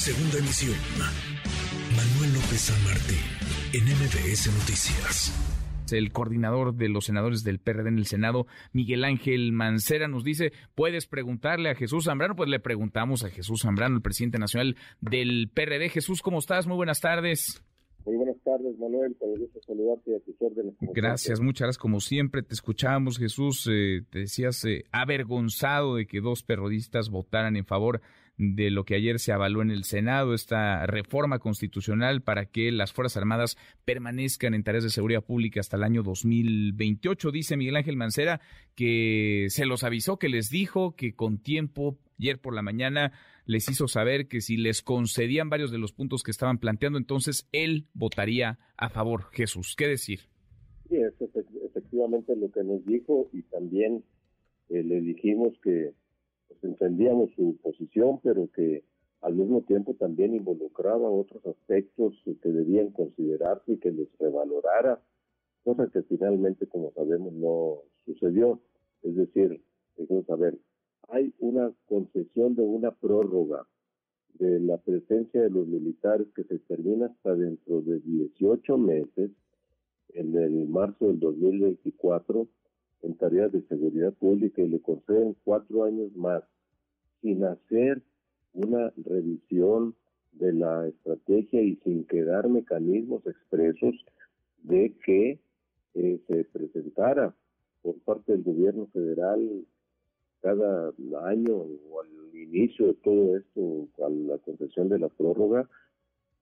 Segunda emisión. Manuel López San Martín, en MBS Noticias. El coordinador de los senadores del PRD en el Senado, Miguel Ángel Mancera, nos dice, ¿puedes preguntarle a Jesús Zambrano? Pues le preguntamos a Jesús Zambrano, el presidente nacional del PRD. Jesús, ¿cómo estás? Muy buenas tardes. Muy buenas tardes, Manuel. Con gusto saludarte a tus órdenes. Gracias, muchas gracias. Como siempre, te escuchamos, Jesús. Eh, te decías eh, avergonzado de que dos periodistas votaran en favor de lo que ayer se avaló en el Senado, esta reforma constitucional para que las Fuerzas Armadas permanezcan en tareas de seguridad pública hasta el año 2028. Dice Miguel Ángel Mancera que se los avisó, que les dijo que con tiempo, ayer por la mañana, les hizo saber que si les concedían varios de los puntos que estaban planteando, entonces él votaría a favor. Jesús, ¿qué decir? Sí, es efectivamente lo que nos dijo y también eh, le dijimos que pues, entendíamos su posición, pero que al mismo tiempo también involucraba otros aspectos que debían considerarse y que les revalorara, cosa que finalmente, como sabemos, no sucedió. Es decir, hay una concesión de una prórroga de la presencia de los militares que se termina hasta dentro de 18 meses, en el marzo del 2024, en tareas de seguridad pública y le conceden cuatro años más, sin hacer una revisión de la estrategia y sin quedar mecanismos expresos de que eh, se presentara por parte del gobierno federal cada año o al inicio de todo esto, a la concesión de la prórroga,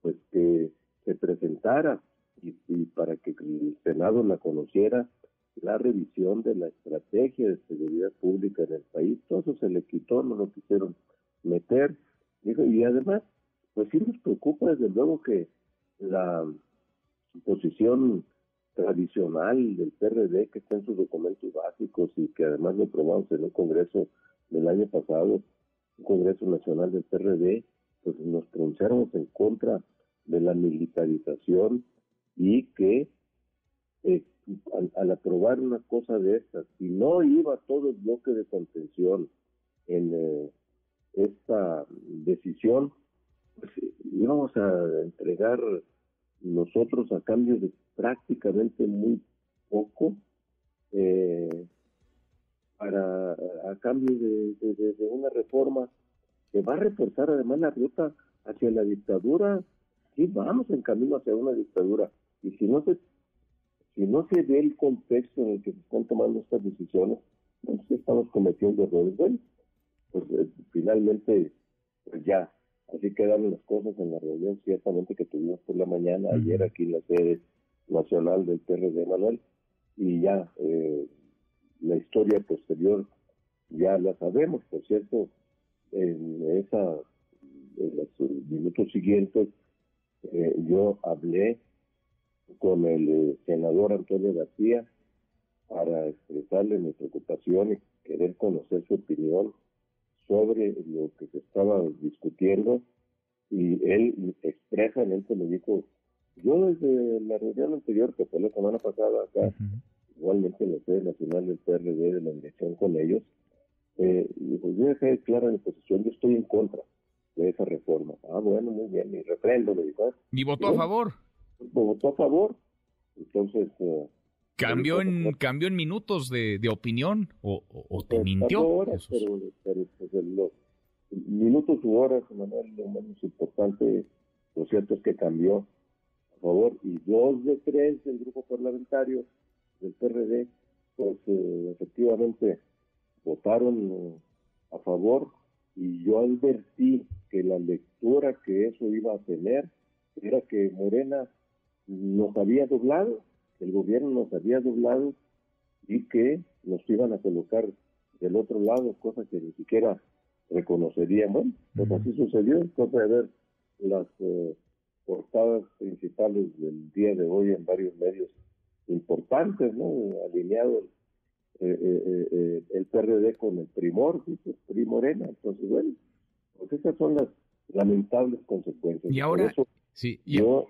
pues que se presentara y, para que el Senado la conociera la revisión de la estrategia de seguridad pública en el país. Todo eso se le quitó, no lo quisieron meter. y además, pues sí nos preocupa desde luego que la posición tradicional del PRD que está en sus documentos básicos y que además lo aprobamos en un congreso del año pasado, un congreso nacional del PRD, pues nos pronunciamos en contra de la militarización y que eh, al, aprobar una cosa de estas, si no iba todo el bloque de contención en eh, esta decisión, pues íbamos a entregar nosotros a cambio de prácticamente muy poco eh, para a cambio de, una reforma que va a reforzar además la ruta hacia la dictadura sí vamos en camino hacia una dictadura. Y si no se si no se ve el contexto en el que se están tomando estas decisiones pues estamos cometiendo errores. Bueno pues eh, finalmente pues ya así quedaron las cosas en la reunión ciertamente que tuvimos por la mañana ayer aquí en la sede nacional del PRD Manuel y ya eh, la historia posterior ya la sabemos, por cierto, en esa en los minutos siguientes eh, yo hablé con el eh, senador Antonio García para expresarle mi preocupación y querer conocer su opinión sobre lo que se estaba discutiendo y él expresamente me dijo yo desde la reunión anterior, que fue la semana pasada acá, igualmente en la sede nacional del PRD, de la dirección con ellos, eh, pues yo dejé clara mi posición, yo estoy en contra de esa reforma. Ah, bueno, muy bien, y refrendo, le dijo. ¿Y votó a favor? Votó a favor. Entonces... Eh, ¿Cambió en, ¿Cambió en minutos de, de opinión o, o, te pues, mintió? Horas, pero, pero pues, los minutos u horas, Manuel, lo menos importante, lo cierto es que cambió favor, y dos de tres del grupo parlamentario del PRD, pues eh, efectivamente votaron eh, a favor y yo advertí que la lectura que eso iba a tener era que Morena nos había doblado, el gobierno nos había doblado y que nos iban a colocar del otro lado, cosa que ni siquiera reconocerían. Bueno, pues así sucedió, cosa de ver las eh, portadas principales del día de hoy en varios medios importantes, ¿no? Alineado eh, eh, eh, el PRD con el Primor, dice Primorena. Entonces, bueno, pues esas son las lamentables consecuencias. Y ahora, sí, yo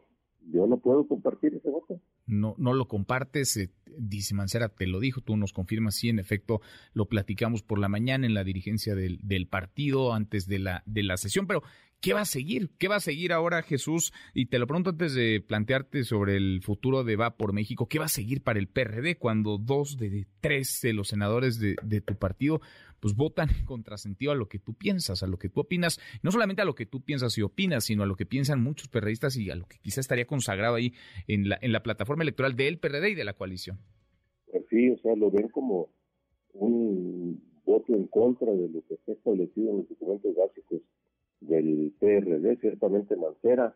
yo no puedo compartir ese voto. No, no lo compartes, eh, dice Mancera, te lo dijo, tú nos confirmas, sí, en efecto, lo platicamos por la mañana en la dirigencia del, del partido antes de la, de la sesión, pero ¿qué va a seguir? ¿Qué va a seguir ahora Jesús? Y te lo pregunto antes de plantearte sobre el futuro de Va por México, ¿qué va a seguir para el PRD cuando dos de tres de los senadores de, de tu partido pues votan en contrasentido a lo que tú piensas, a lo que tú opinas, no solamente a lo que tú piensas y opinas, sino a lo que piensan muchos perredistas y a lo que quizá estaría consagrado ahí en la, en la plataforma electoral del PRD y de la coalición. Pues sí, o sea, lo ven como un voto en contra de lo que está establecido en los documentos básicos del PRD, ciertamente Mancera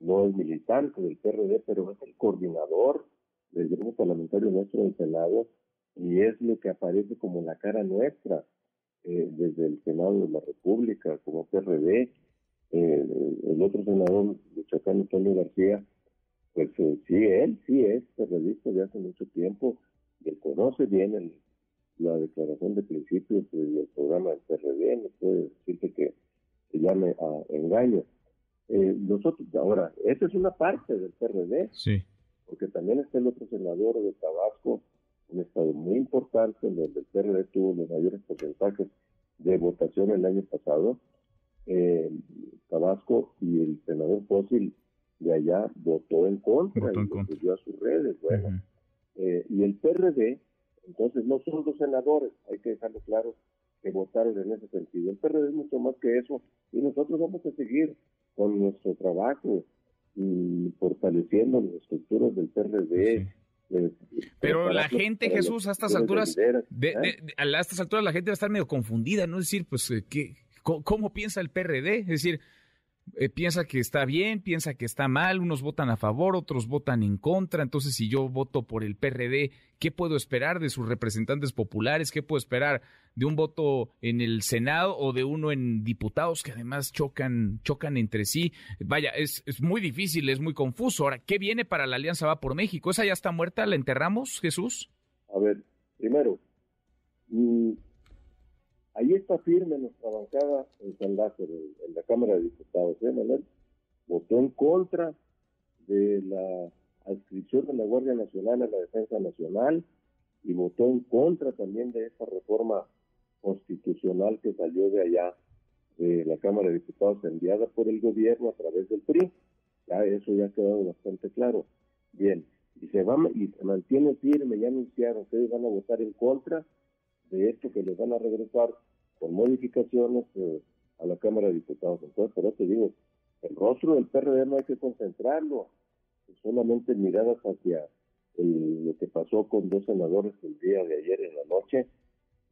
no es militante del PRD, pero es el coordinador del grupo parlamentario nuestro del Senado y es lo que aparece como la cara nuestra eh, desde el Senado de la República, como PRD. Eh, el otro senador, Michoacán, Antonio García, pues eh, sí, él sí es periodista de hace mucho tiempo, él conoce bien el, la declaración de principios del programa del PRD, no puede decirte que se llame engaño. nosotros, ahora, esa es una parte del PRD, sí. porque también está el otro senador de Tabasco, un estado muy importante en donde el PRD tuvo los mayores porcentajes de votación el año pasado. Eh, Tabasco y el senador Fósil de allá votó en contra y lo subió a sus redes. Bueno, eh, y el PRD, entonces no son los senadores, hay que dejarlo claro que votaron en ese sentido. El PRD es mucho más que eso y nosotros vamos a seguir con nuestro trabajo y fortaleciendo las estructuras del PRD, pero la gente, Jesús, a estas alturas, de, a estas alturas la gente va a estar medio confundida, ¿no? Es decir, pues, eh, ¿qué, cómo, piensa el PRD? Es decir, eh, piensa que está bien, piensa que está mal, unos votan a favor, otros votan en contra, entonces si yo voto por el PRD, ¿qué puedo esperar de sus representantes populares? ¿Qué puedo esperar de un voto en el Senado o de uno en diputados que además chocan, chocan entre sí? Vaya, es, es muy difícil, es muy confuso. Ahora, ¿qué viene para la Alianza Va por México? ¿Esa ya está muerta? ¿La enterramos, Jesús? A ver, primero, mm, Ahí está firme nuestra bancada en San Lázaro, en la Cámara de Diputados. ¿eh, Manuel? Votó en contra de la adscripción de la Guardia Nacional a la Defensa Nacional y votó en contra también de esa reforma constitucional que salió de allá, de la Cámara de Diputados, enviada por el gobierno a través del PRI. Ya eso ya ha quedado bastante claro. Bien, y se, va, y se mantiene firme, ya anunciaron que van a votar en contra de esto que les van a regresar por modificaciones eh, a la Cámara de Diputados. Entonces, por eso te digo, el rostro del PRD no hay que concentrarlo, solamente miradas hacia lo que pasó con dos senadores el día de ayer en la noche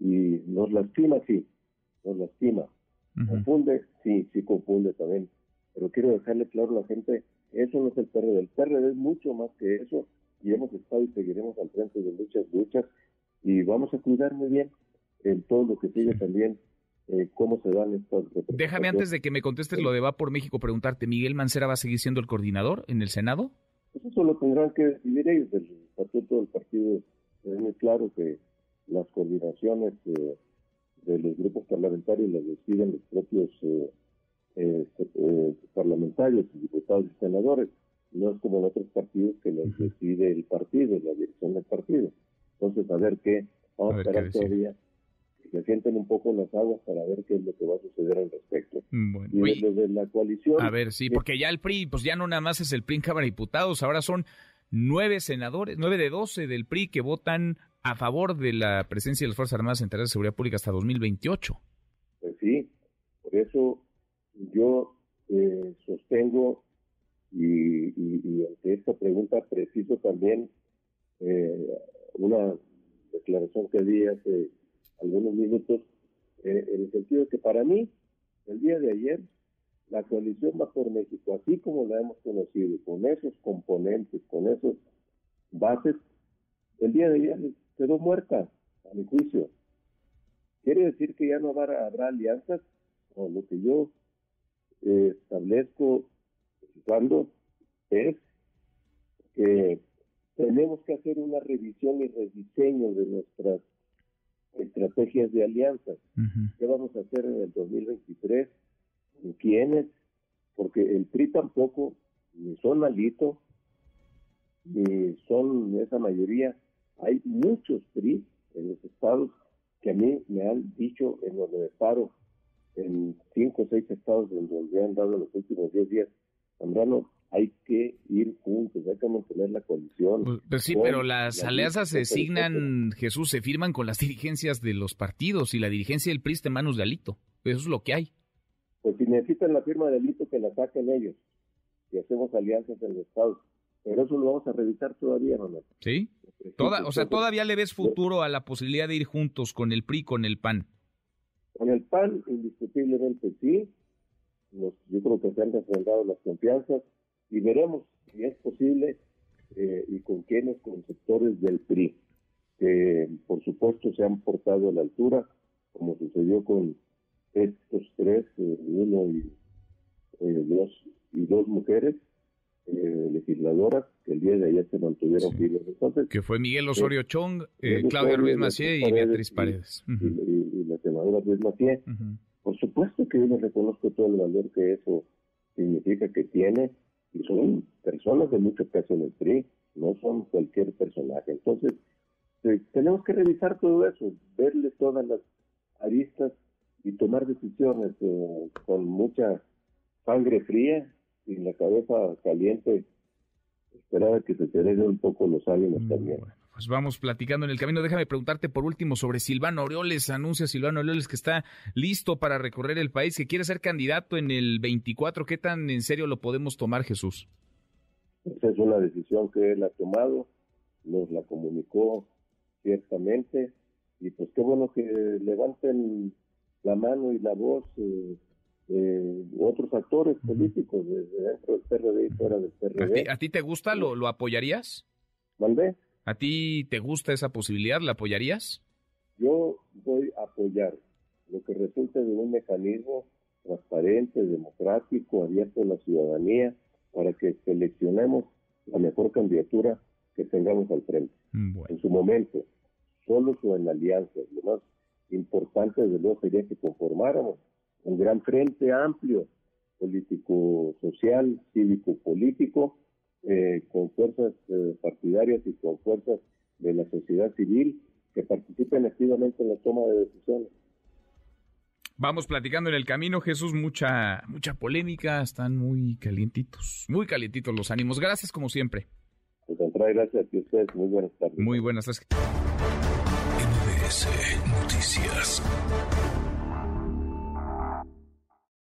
y nos lastima, sí, nos lastima. Confunde, sí, sí confunde también. Pero quiero dejarle claro a la gente, eso no es el PRD, el PRD es mucho más que eso y hemos estado y seguiremos al frente de muchas luchas y vamos a cuidar muy bien en todo lo que sigue también eh, cómo se dan estas Déjame antes de que me contestes lo de Va por México preguntarte, ¿Miguel Mancera va a seguir siendo el coordinador en el Senado? Pues eso lo tendrán que decidir ellos. El estatuto del partido es muy claro que las coordinaciones eh, de los grupos parlamentarios las deciden los propios eh, eh, parlamentarios, diputados y senadores. No es como en otros partidos que las decide el partido, la dirección del partido. Entonces, a ver qué, vamos a, esperar todavía que se sienten un poco las aguas para ver qué es lo que va a suceder al respecto. y desde la coalición... A ver, sí, porque ya el PRI, pues ya no nada más es el PRI en Cámara de Diputados, ahora son nueve senadores, nueve de doce del PRI que votan a favor de la presencia de las Fuerzas Armadas en tareas de seguridad pública hasta 2028. Pues sí, por eso yo eh, sostengo y, y, ante esta pregunta preciso también eh, una declaración que di hace algunos minutos, eh, en el sentido de que para mí, el día de ayer, la coalición va por México, así como la hemos conocido, con esos componentes, con esos bases, el día de ayer quedó muerta, a mi juicio. ¿Quiere decir que ya no habrá, alianzas? o lo que yo eh, establezco cuando es que tenemos que hacer una revisión y rediseño de nuestras estrategias de alianzas. ¿Qué vamos a hacer en el 2023? ¿Con quiénes? Porque el PRI tampoco, ni son malito, y son esa mayoría. Hay muchos PRI en los estados que a mí me han dicho en donde me paro, en cinco o seis estados en donde han dado los últimos diez días, Zambrano, hay que ir juntos, hay que mantener la coalición. Pues, pues sí, pero las alianzas se designan, Jesús, se firman con las dirigencias de los partidos y la dirigencia del PRI está en manos de Alito. Eso es lo que hay. Pues si necesitan la firma de Alito, que la saquen ellos y hacemos alianzas en los estados. Pero eso lo vamos a revisar todavía, Ronald. Sí. Toda, o sea, todavía le ves futuro a la posibilidad de ir juntos con el PRI, con el PAN. Con el PAN, indiscutiblemente sí. yo creo que se han refrendado las confianzas y veremos si es posible eh, y con quiénes, con sectores del PRI, que por supuesto se han portado a la altura, como sucedió con estos tres, eh, uno y eh, dos, y dos mujeres legisladoras que el día de ayer se mantuvieron firmes. Entonces, que fue Miguel Osorio Chong, Claudia Ruiz Macié y Beatriz Paredes. Y, la senadora Ruiz Macié. Por supuesto que yo le reconozco todo el valor que eso significa que tiene y son personas de mucho peso en el PRI, no son cualquier personaje. Entonces, eh, tenemos que revisar todo eso, verle todas las aristas y tomar decisiones eh, con mucha sangre fría y la cabeza caliente, esperar a que se te un poco los ánimos mm, también. Pues vamos platicando en el camino. Déjame preguntarte por último sobre Silvano Aureoles. Anuncia Silvano Aureoles que está listo para recorrer el país, que quiere ser candidato en el 24. ¿Qué tan en serio lo podemos tomar, Jesús? Esa es una decisión que él ha tomado, nos la comunicó ciertamente, y pues qué bueno que levanten la mano y la voz eh, otros actores políticos desde dentro del PRD y fuera del PRD. ¿A ti, te gusta? ¿Lo, lo apoyarías? ¿Mandé? ¿A ti te gusta esa posibilidad? ¿La apoyarías? Yo voy a apoyar lo que resulte de un mecanismo transparente, democrático, abierto a la ciudadanía, para que seleccionemos la mejor candidatura que tengamos al frente. Mm, en su momento, solo en alianzas. Lo más importante, desde luego, sería que conformáramos un gran frente amplio, político, social, cívico, político, eh, con fuerzas eh, partidarias y con fuerzas de la sociedad civil que participen activamente en la toma de decisiones. Vamos platicando en el camino, Jesús, mucha mucha polémica, están muy calientitos, muy calientitos los ánimos. Gracias como siempre. Pues gracias a ustedes, muy buenas tardes. Muy buenas tardes. Noticias.